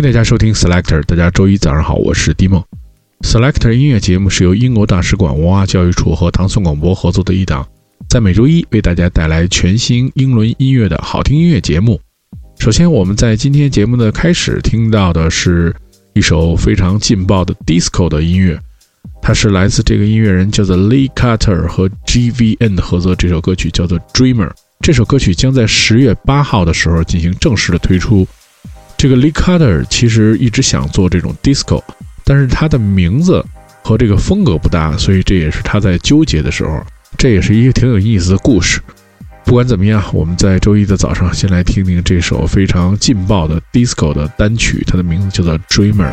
欢迎大家收听 Selector，大家周一早上好，我是迪梦。Selector 音乐节目是由英国大使馆文化教育处和唐宋广播合作的一档，在每周一为大家带来全新英伦音乐的好听音乐节目。首先，我们在今天节目的开始听到的是一首非常劲爆的 disco 的音乐，它是来自这个音乐人叫做 Lee Carter 和 GVN 合作，这首歌曲叫做 Dreamer。这首歌曲将在十月八号的时候进行正式的推出。这个 Lee Carter 其实一直想做这种 disco，但是他的名字和这个风格不搭，所以这也是他在纠结的时候。这也是一个挺有意思的故事。不管怎么样，我们在周一的早上先来听听这首非常劲爆的 disco 的单曲，它的名字叫做 Dreamer。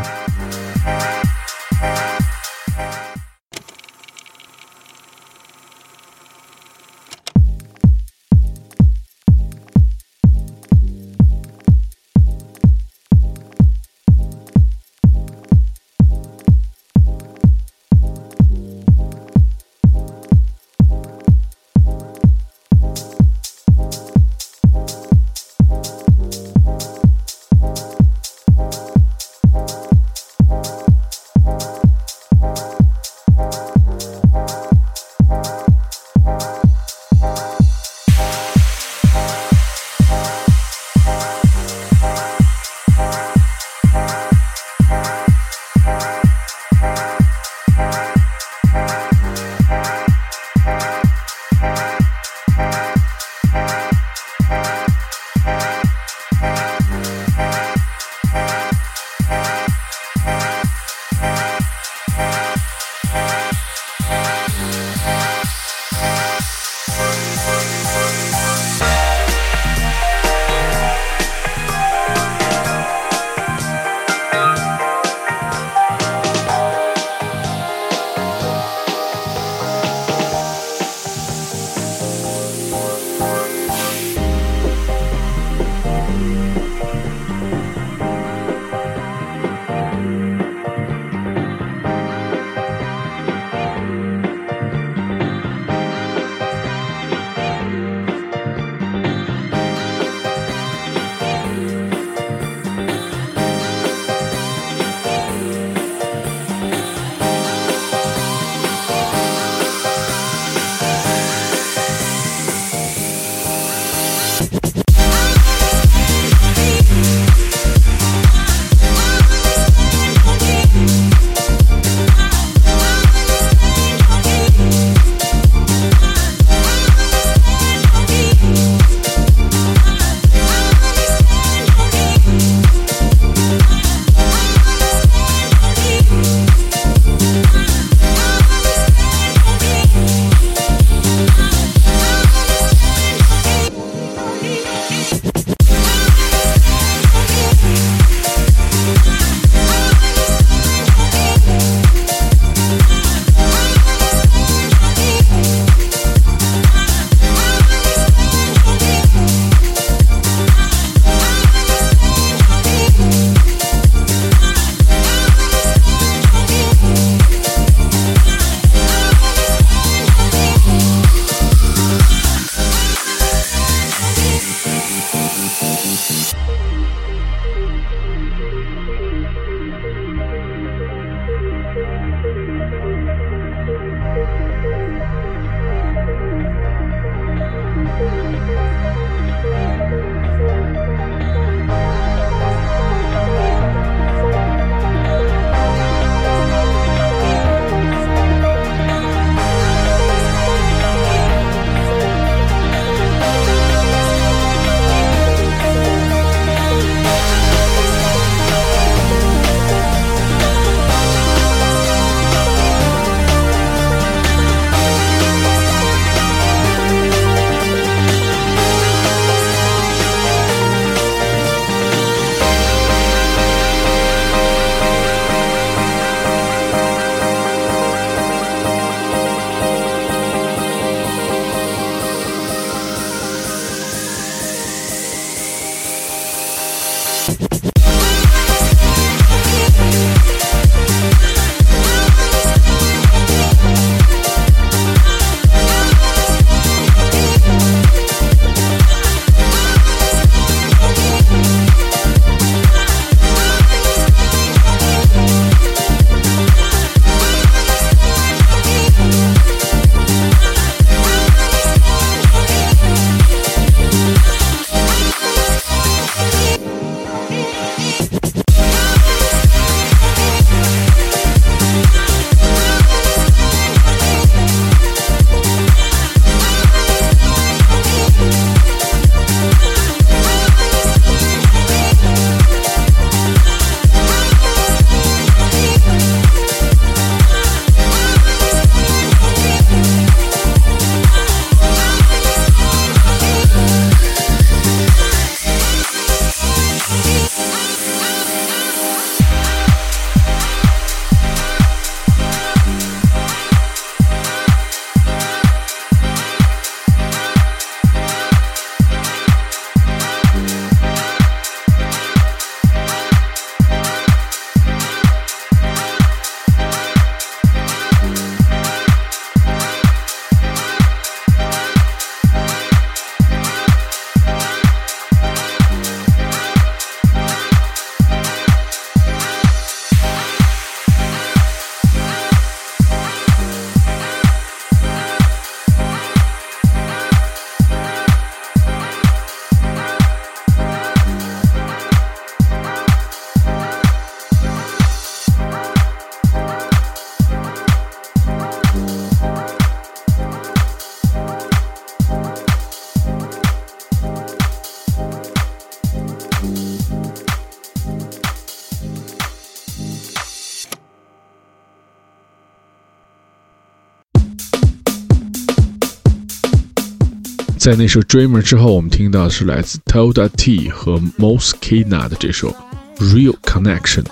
在那首《Dreamer》之后，我们听到的是来自 Toda T 和 Moskina 的这首《Real Connection》。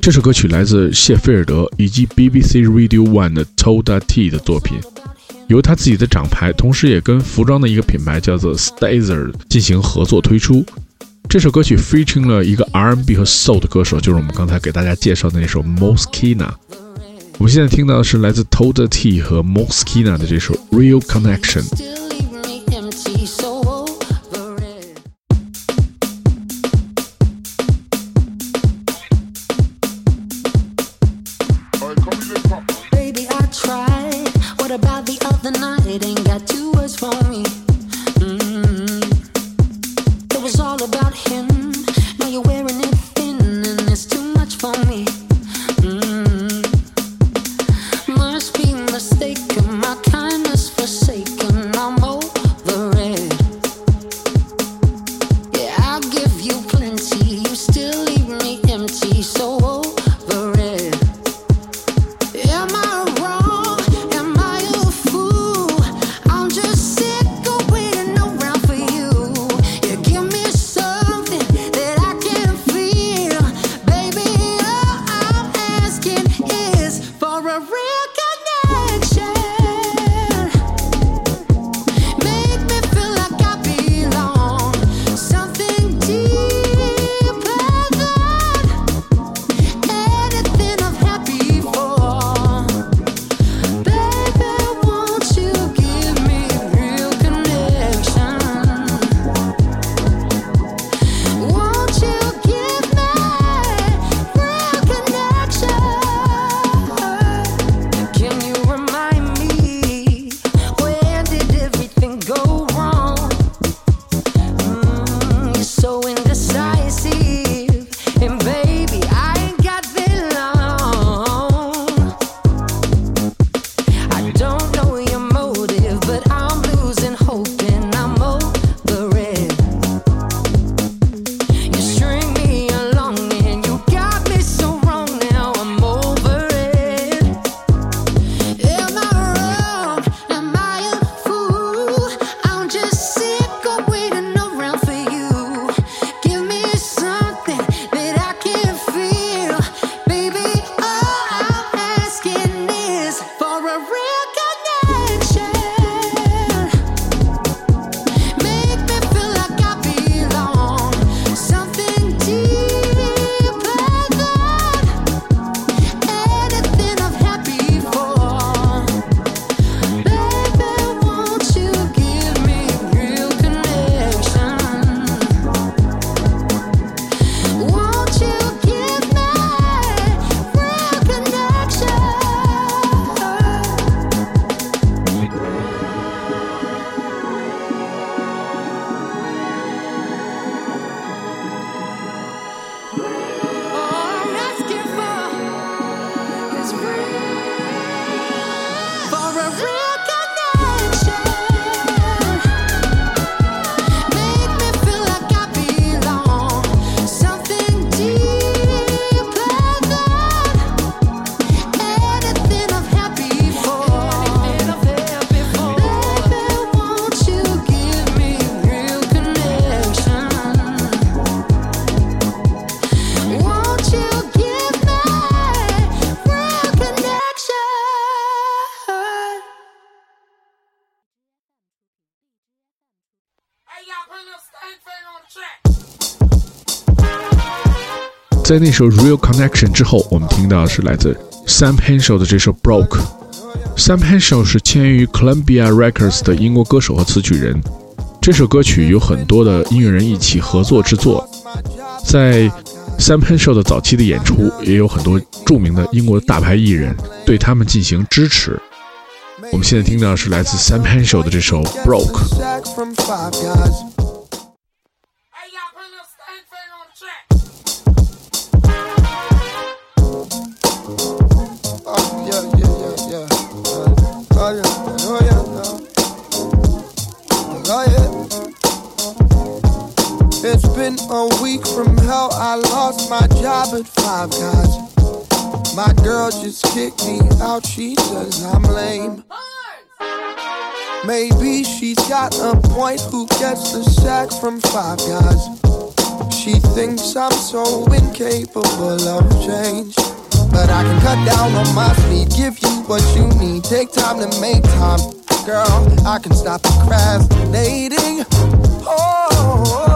这首歌曲来自谢菲尔德以及 BBC Radio One 的 Toda T 的作品，由他自己的厂牌，同时也跟服装的一个品牌叫做 Stazer 进行合作推出。这首歌曲 featuring 了一个 R&B 和 Soul 的歌手，就是我们刚才给大家介绍的那首 Moskina。我们现在听到的是来自 Toda T 和 Moskina 的这首 Real Connection。在那首《Real Connection》之后，我们听到的是来自 Sam Henshaw 的这首《Broke》。Sam Henshaw 是签约于 Columbia Records 的英国歌手和词曲人。这首歌曲有很多的音乐人一起合作制作。在 Sam Henshaw 的早期的演出，也有很多著名的英国大牌艺人对他们进行支持。我们现在听到的是来自 Sam Henshaw 的这首《Broke》。Been a week from hell. I lost my job at Five Guys. My girl just kicked me out. She says I'm lame. Maybe she's got a point who gets the sack from five guys. She thinks I'm so incapable of change. But I can cut down on my speed, give you what you need. Take time to make time, girl. I can stop procrastinating. Oh,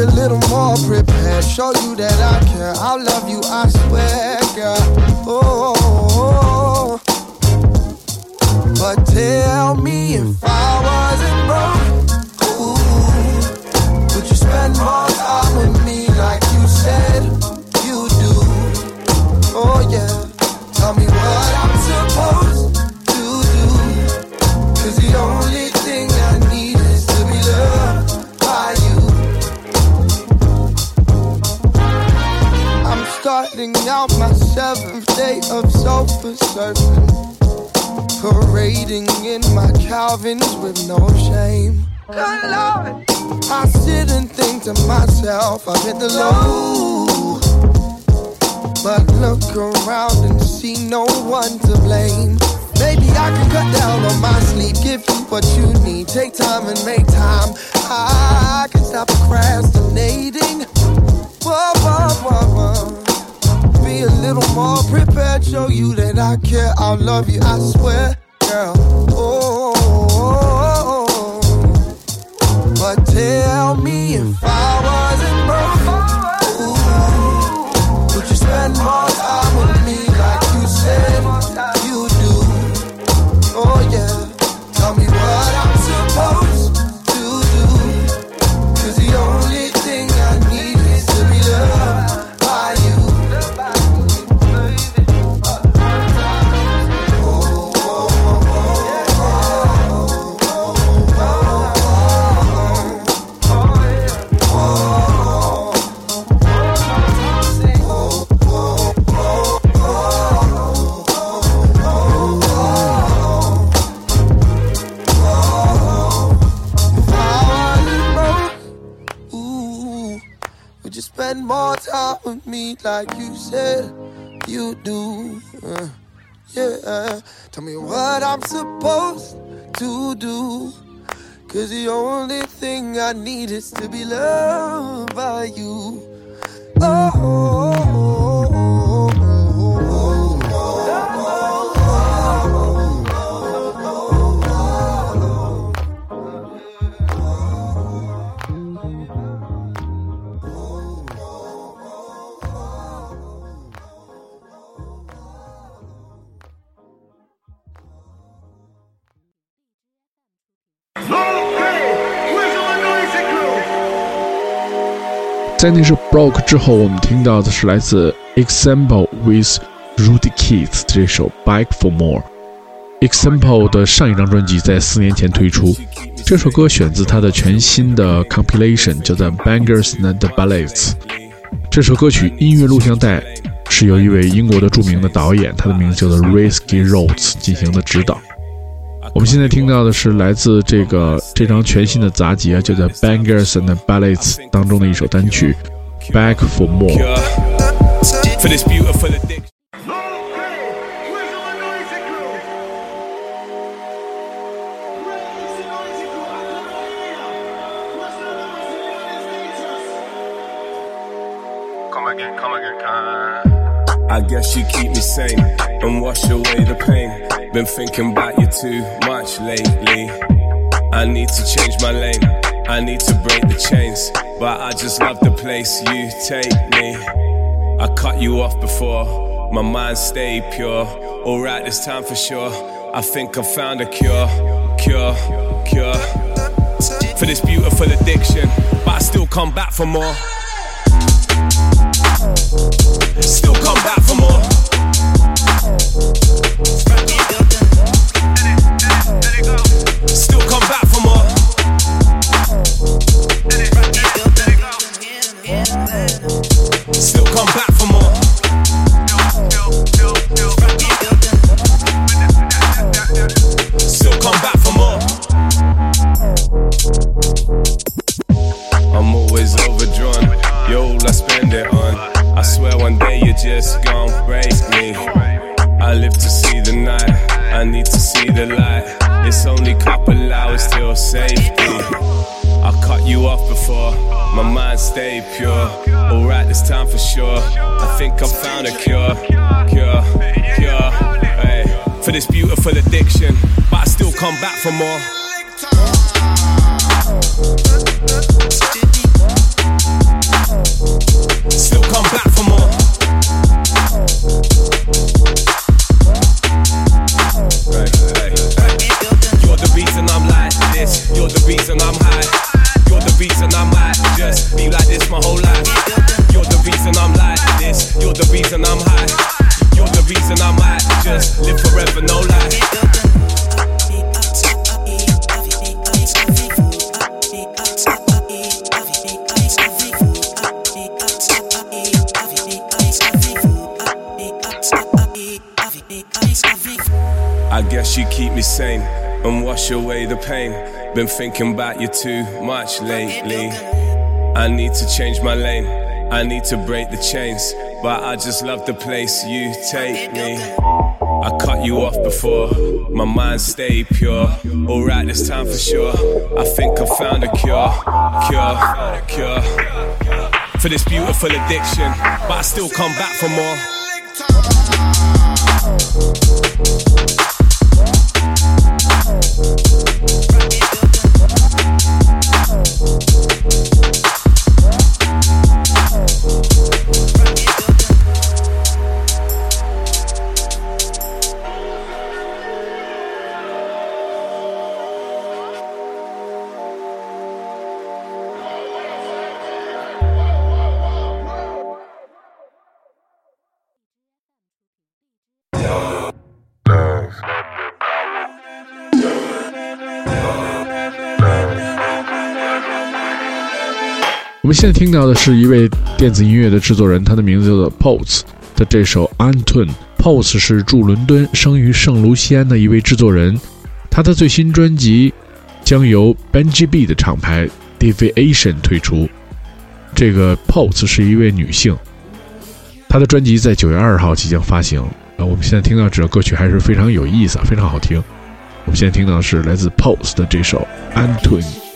a little more prepared. Show you that I care. I'll love you, I swear, girl. Oh, oh, oh. but tell starting out my seventh day of sofa surfing. Parading in my Calvins with no shame. Good Lord. I sit and think to myself, I've hit the low. But look around and see no one to blame. Maybe I can cut down on my sleep, give you what you need. Take time and make time. I can stop procrastinating. Whoa. Be a little more prepared, show you that I care. I'll love you, I swear, girl. Oh, oh, oh, oh. oh. but tell me would you spend more time with me like you said you do? Uh, yeah, tell me what I'm supposed to do. Cause the only thing I need is to be loved by you. Oh, 在那首 Broke 之后，我们听到的是来自 Example with Rudy Keith 这首 Back for More。Example 的上一张专辑在四年前推出，这首歌选自他的全新的 compilation，叫做 Bangers and Ballads。这首歌曲音乐录像带是由一位英国的著名的导演，他的名字叫做 Risky Rhodes 进行的指导。我们现在听到的是来自这个这张全新的杂辑啊，就在 Bangers and Ballads 当中的一首单曲《Back for More》。 For this beautiful addiction. Okay, where's all the noisy crew? Where's the noisy crew? I can't hear. What's the noise in the status? Come again, come again, come. I guess you keep me sane and wash away the pain. Been thinking about you too much lately. I need to change my lane. I need to break the chains. But I just love the place you take me. I cut you off before. My mind stayed pure. Alright, this time for sure. I think I found a cure. Cure, cure. For this beautiful addiction. But I still come back for more. Still come back for more. Still come back for sure. I think I found a cure, cure, cure. Hey, for this beautiful addiction, but I still come back for more. Been thinking about you too much lately. I need to change my lane. I need to break the chains. But I just love the place you take me. I cut you off before, my mind stayed pure. Alright, this time for sure. I think I found a cure, cure, cure. For this beautiful addiction, but I still come back for more. 我我们现在听到的是一位电子音乐的制作人，他的名字叫做 Pose 的这首 antune pose 是驻伦敦、生于圣卢西安的一位制作人，他的最新专辑将由 Benji B 的厂牌 Deviation 推出。这个 Pose 是一位女性，她的专辑在九月二号即将发行。呃，我们现在听到这首歌曲还是非常有意思，非常好听。我们现在听到的是来自 Pose 的这首 Antun。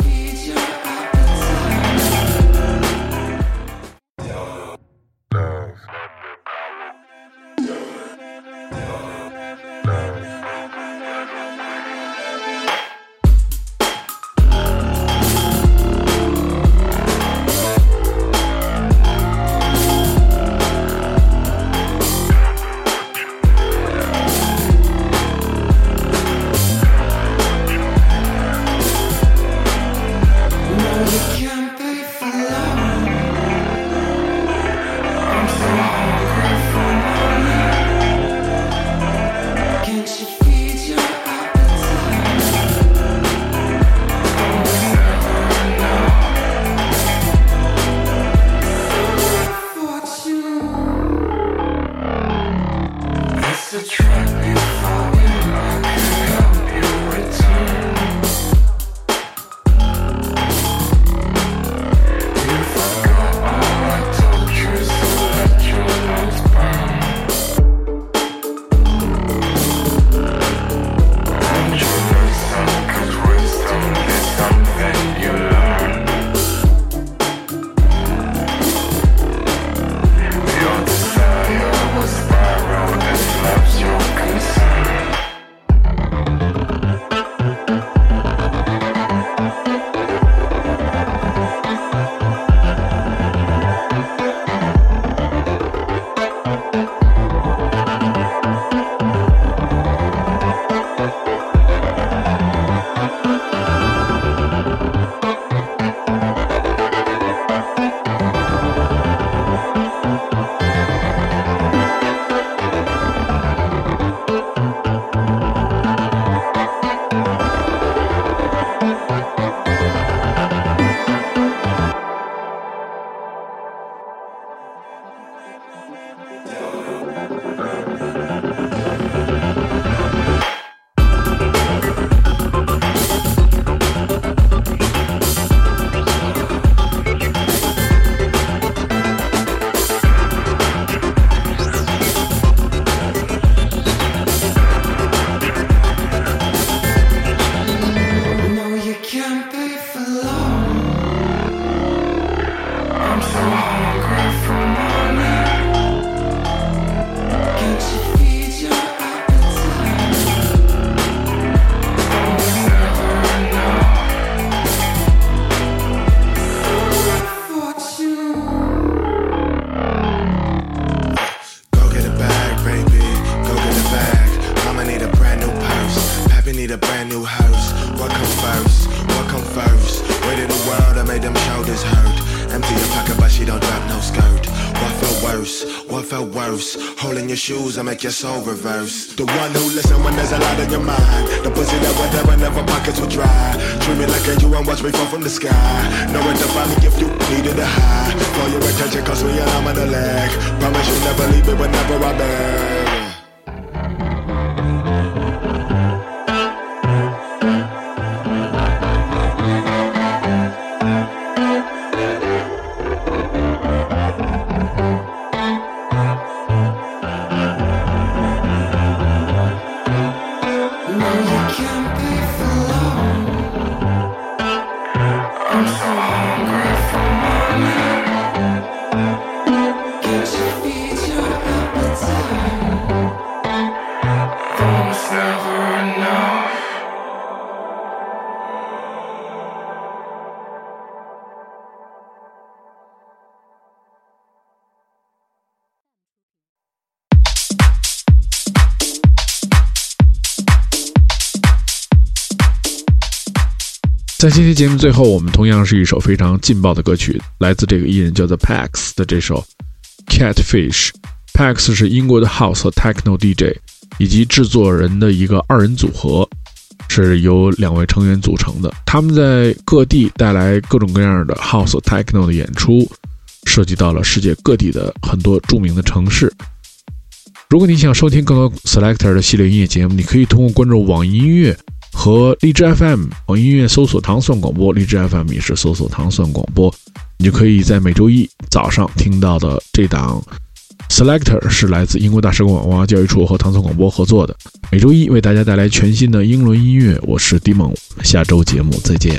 Soul reverse. The one who listen when there's a lot in your mind. The pussy that was there whenever pockets were dry. Treat me like a you and watch me fall from the sky. Know where to find me if you needed a high. For your attention, cost me an arm and a leg. Promise you never leave me whenever I beg. 在今天节目最后，我们同样是一首非常劲爆的歌曲，来自这个艺人叫做 Pax 的这首 Catfish。Pax 是英国的 House 和 Techno DJ 以及制作人的一个二人组合，是由两位成员组成的。他们在各地带来各种各样的 House、Techno 的演出，涉及到了世界各地的很多著名的城市。如果你想收听更多 Selector 的系列音乐节目，你可以通过关注网易音乐和荔枝 FM。网易音乐搜索“糖蒜广播”，荔枝 FM 也是搜索“糖蒜广播”，你就可以在每周一早上听到的这档 Selector 是来自英国大使馆文化教育处和糖蒜广播合作的，每周一为大家带来全新的英伦音乐。我是 d 蒙，下周节目再见。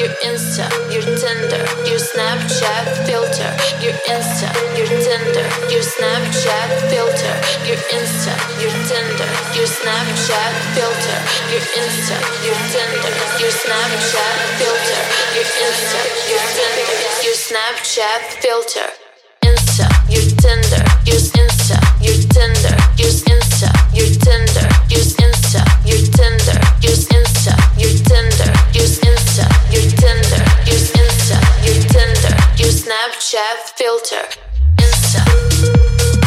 your Insta, your Tinder, your Snapchat filter, your Insta, your Tinder, your Snapchat filter, your Insta, your Tinder, your Snapchat filter, your Insta, your Tinder, your Snapchat filter, your Insta, your Tinder, your Snapchat filter, Insta, your Tinder, your Insta, your Tinder, your Insta, your Tinder, Snapchat filter, Insta.